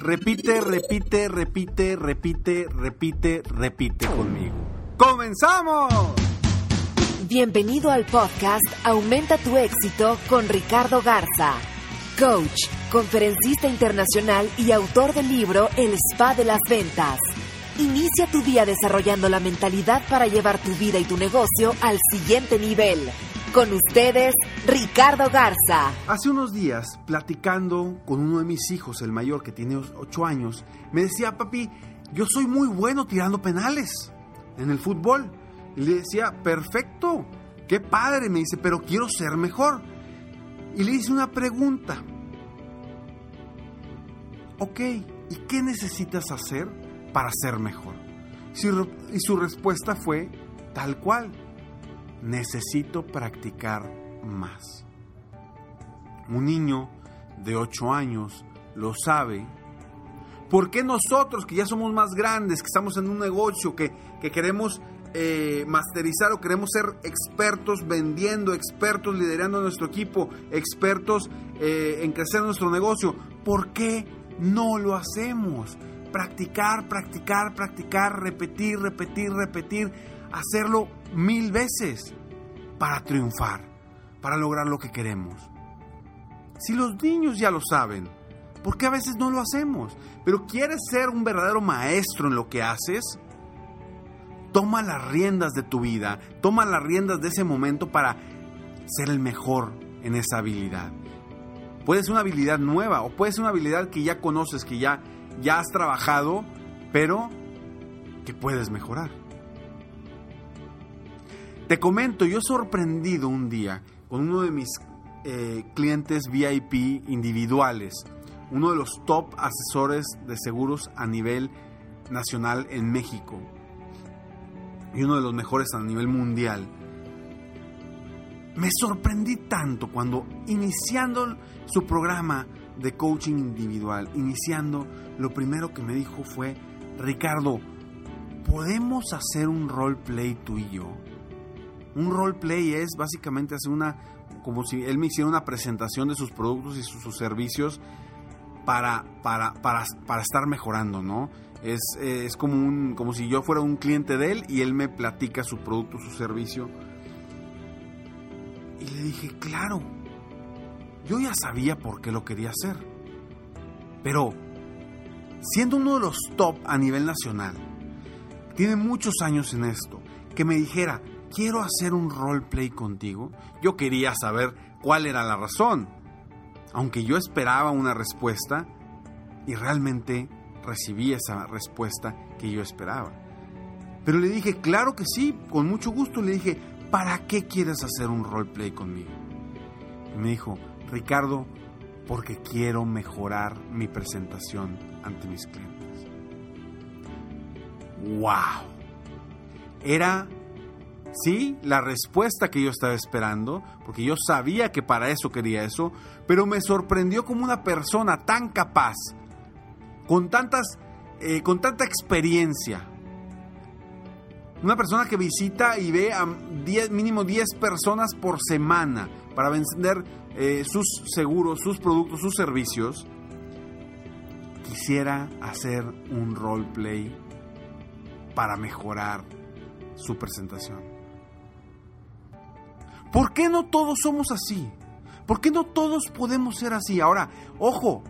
Repite, repite, repite, repite, repite, repite conmigo. ¡Comenzamos! Bienvenido al podcast Aumenta tu éxito con Ricardo Garza, coach, conferencista internacional y autor del libro El Spa de las Ventas. Inicia tu día desarrollando la mentalidad para llevar tu vida y tu negocio al siguiente nivel. Con ustedes, Ricardo Garza. Hace unos días, platicando con uno de mis hijos, el mayor que tiene 8 años, me decía, papi, yo soy muy bueno tirando penales en el fútbol. Y le decía, perfecto, qué padre, me dice, pero quiero ser mejor. Y le hice una pregunta. Ok, ¿y qué necesitas hacer para ser mejor? Y su respuesta fue tal cual necesito practicar más. Un niño de 8 años lo sabe. ¿Por qué nosotros, que ya somos más grandes, que estamos en un negocio, que, queremos eh, masterizar o queremos ser expertos vendiendo, expertos liderando nuestro equipo, expertos eh, en crecer nuestro negocio, ¿por qué no lo hacemos? Practicar, practicar, practicar, repetir, repetir, repetir, hacerlo mil veces para triunfar, para lograr lo que queremos. Si los niños ya lo saben, ¿por qué a veces no lo hacemos? Pero quieres ser un verdadero maestro en lo que haces, toma las riendas de tu vida, toma las riendas de ese momento para ser el mejor en esa habilidad. Puede ser una habilidad nueva o puede ser una habilidad que ya conoces, que ya, ya has trabajado, pero que puedes mejorar. Te comento, yo sorprendido un día con uno de mis eh, clientes VIP individuales, uno de los top asesores de seguros a nivel nacional en México y uno de los mejores a nivel mundial. Me sorprendí tanto cuando iniciando su programa de coaching individual, iniciando, lo primero que me dijo fue, Ricardo, ¿podemos hacer un roleplay tú y yo? Un roleplay es básicamente hacer una, como si él me hiciera una presentación de sus productos y sus, servicios para, para, para, para, estar mejorando, ¿no? Es, es como, un, como si yo fuera un cliente de él y él me platica su producto, su servicio. Y le dije, claro, yo ya sabía por qué lo quería hacer. Pero, siendo uno de los top a nivel nacional, tiene muchos años en esto, que me dijera, quiero hacer un roleplay contigo. Yo quería saber cuál era la razón, aunque yo esperaba una respuesta y realmente recibí esa respuesta que yo esperaba. Pero le dije, claro que sí, con mucho gusto le dije, ¿para qué quieres hacer un roleplay conmigo? Y me dijo, Ricardo, porque quiero mejorar mi presentación ante mis clientes. ¡Wow! Era Sí, la respuesta que yo estaba esperando, porque yo sabía que para eso quería eso, pero me sorprendió como una persona tan capaz, con tantas, eh, con tanta experiencia, una persona que visita y ve a mínimo 10 personas por semana para vender eh, sus seguros, sus productos, sus servicios, quisiera hacer un roleplay para mejorar su presentación. ¿Por qué no todos somos así? ¿Por qué no todos podemos ser así? Ahora, ojo,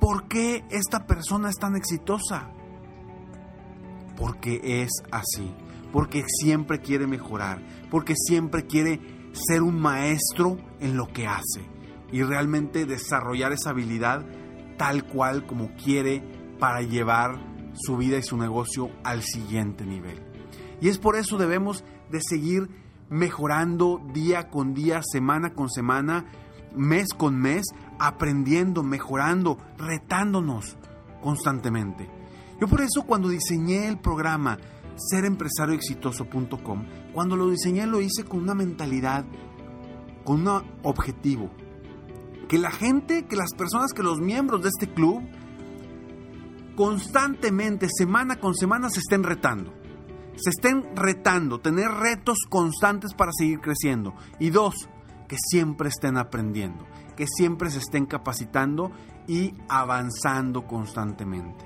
¿por qué esta persona es tan exitosa? Porque es así, porque siempre quiere mejorar, porque siempre quiere ser un maestro en lo que hace y realmente desarrollar esa habilidad tal cual como quiere para llevar su vida y su negocio al siguiente nivel. Y es por eso debemos de seguir mejorando día con día, semana con semana, mes con mes, aprendiendo, mejorando, retándonos constantemente. Yo por eso cuando diseñé el programa serempresarioexitoso.com, cuando lo diseñé lo hice con una mentalidad, con un objetivo. Que la gente, que las personas, que los miembros de este club constantemente, semana con semana, se estén retando. Se estén retando, tener retos constantes para seguir creciendo. Y dos, que siempre estén aprendiendo, que siempre se estén capacitando y avanzando constantemente.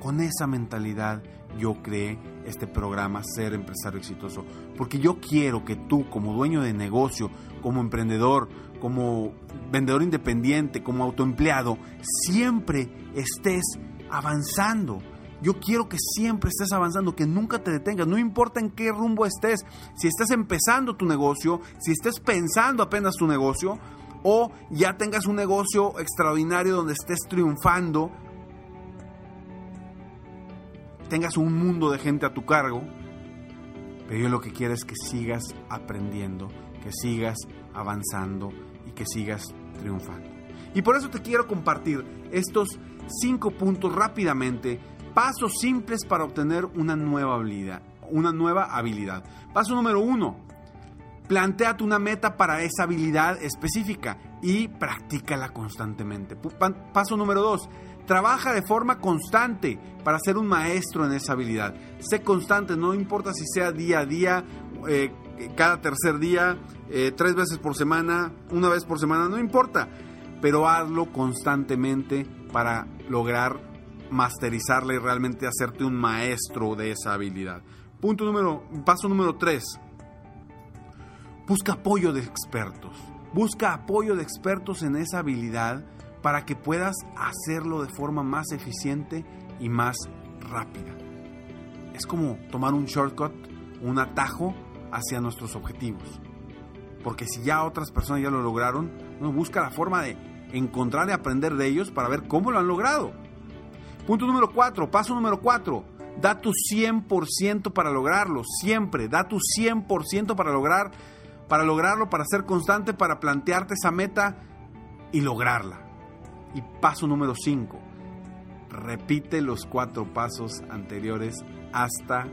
Con esa mentalidad yo creé este programa Ser Empresario Exitoso, porque yo quiero que tú como dueño de negocio, como emprendedor, como vendedor independiente, como autoempleado, siempre estés avanzando. Yo quiero que siempre estés avanzando, que nunca te detengas, no importa en qué rumbo estés, si estás empezando tu negocio, si estés pensando apenas tu negocio, o ya tengas un negocio extraordinario donde estés triunfando, tengas un mundo de gente a tu cargo, pero yo lo que quiero es que sigas aprendiendo, que sigas avanzando y que sigas triunfando. Y por eso te quiero compartir estos cinco puntos rápidamente, pasos simples para obtener una nueva habilidad. Una nueva habilidad. Paso número uno, planteate una meta para esa habilidad específica y practícala constantemente. Paso número dos, Trabaja de forma constante para ser un maestro en esa habilidad. Sé constante, no importa si sea día a día, eh, cada tercer día, eh, tres veces por semana, una vez por semana, no importa. Pero hazlo constantemente para lograr masterizarla y realmente hacerte un maestro de esa habilidad. Punto número, paso número tres. Busca apoyo de expertos. Busca apoyo de expertos en esa habilidad para que puedas hacerlo de forma más eficiente y más rápida. Es como tomar un shortcut, un atajo hacia nuestros objetivos. Porque si ya otras personas ya lo lograron, busca la forma de encontrar y aprender de ellos para ver cómo lo han logrado. Punto número 4, paso número 4. Da tu 100% para lograrlo, siempre, da tu 100% para lograr para lograrlo, para ser constante, para plantearte esa meta y lograrla. Y paso número 5, repite los cuatro pasos anteriores hasta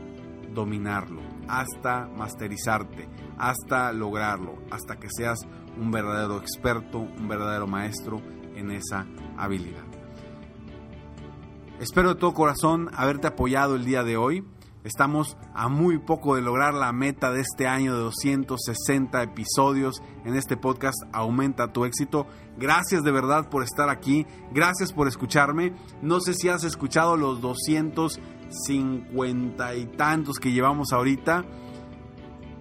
dominarlo, hasta masterizarte, hasta lograrlo, hasta que seas un verdadero experto, un verdadero maestro en esa habilidad. Espero de todo corazón haberte apoyado el día de hoy. Estamos a muy poco de lograr la meta de este año de 260 episodios en este podcast Aumenta tu éxito. Gracias de verdad por estar aquí. Gracias por escucharme. No sé si has escuchado los 250 y tantos que llevamos ahorita.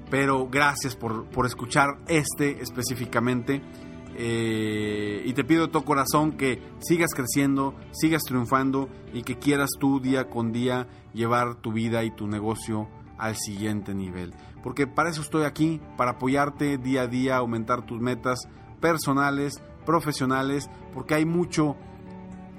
Pero gracias por, por escuchar este específicamente. Eh, y te pido de todo corazón que sigas creciendo, sigas triunfando y que quieras tú día con día llevar tu vida y tu negocio al siguiente nivel. Porque para eso estoy aquí, para apoyarte día a día, aumentar tus metas personales, profesionales, porque hay mucho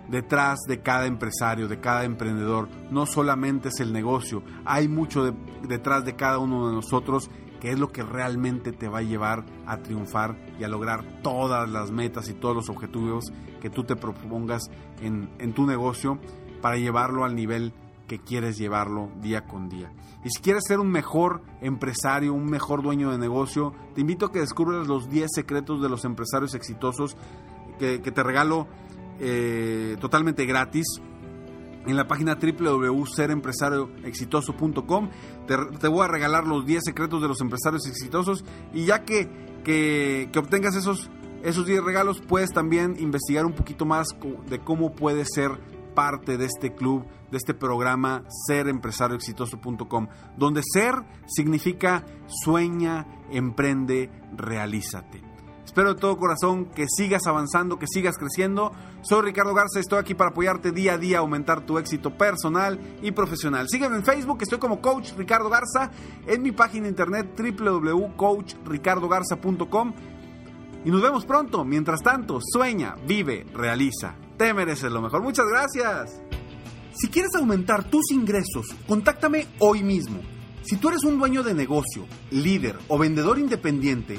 detrás de cada empresario, de cada emprendedor. No solamente es el negocio, hay mucho detrás de cada uno de nosotros que es lo que realmente te va a llevar a triunfar y a lograr todas las metas y todos los objetivos que tú te propongas en, en tu negocio para llevarlo al nivel que quieres llevarlo día con día. Y si quieres ser un mejor empresario, un mejor dueño de negocio, te invito a que descubras los 10 secretos de los empresarios exitosos que, te regalo eh, totalmente gratis en la página www.serempresarioexitoso.com. Te, te, voy a regalar los 10 secretos de los empresarios exitosos y ya que, que, que, obtengas esos, esos 10 regalos, puedes también investigar un poquito más de cómo puedes ser parte de este club, de este programa serempresarioexitoso.com, donde ser significa sueña, emprende, realízate. Espero de todo corazón que sigas avanzando, que sigas creciendo. Soy Ricardo Garza, estoy aquí para apoyarte día a día aumentar tu éxito personal y profesional. Sígueme en Facebook, estoy como Coach Ricardo Garza, en mi página internet www.coachricardogarza.com y nos vemos pronto. Mientras tanto, sueña, vive, realiza. Te mereces lo mejor. Muchas gracias. Si quieres aumentar tus ingresos, contáctame hoy mismo. Si tú eres un dueño de negocio, líder o vendedor independiente,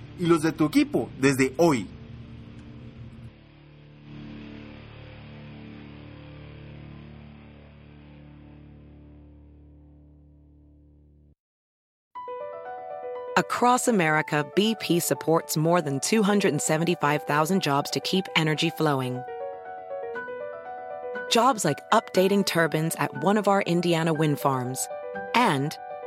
y los de tu equipo desde hoy. Across America, BP supports more than 275,000 jobs to keep energy flowing. Jobs like updating turbines at one of our Indiana wind farms and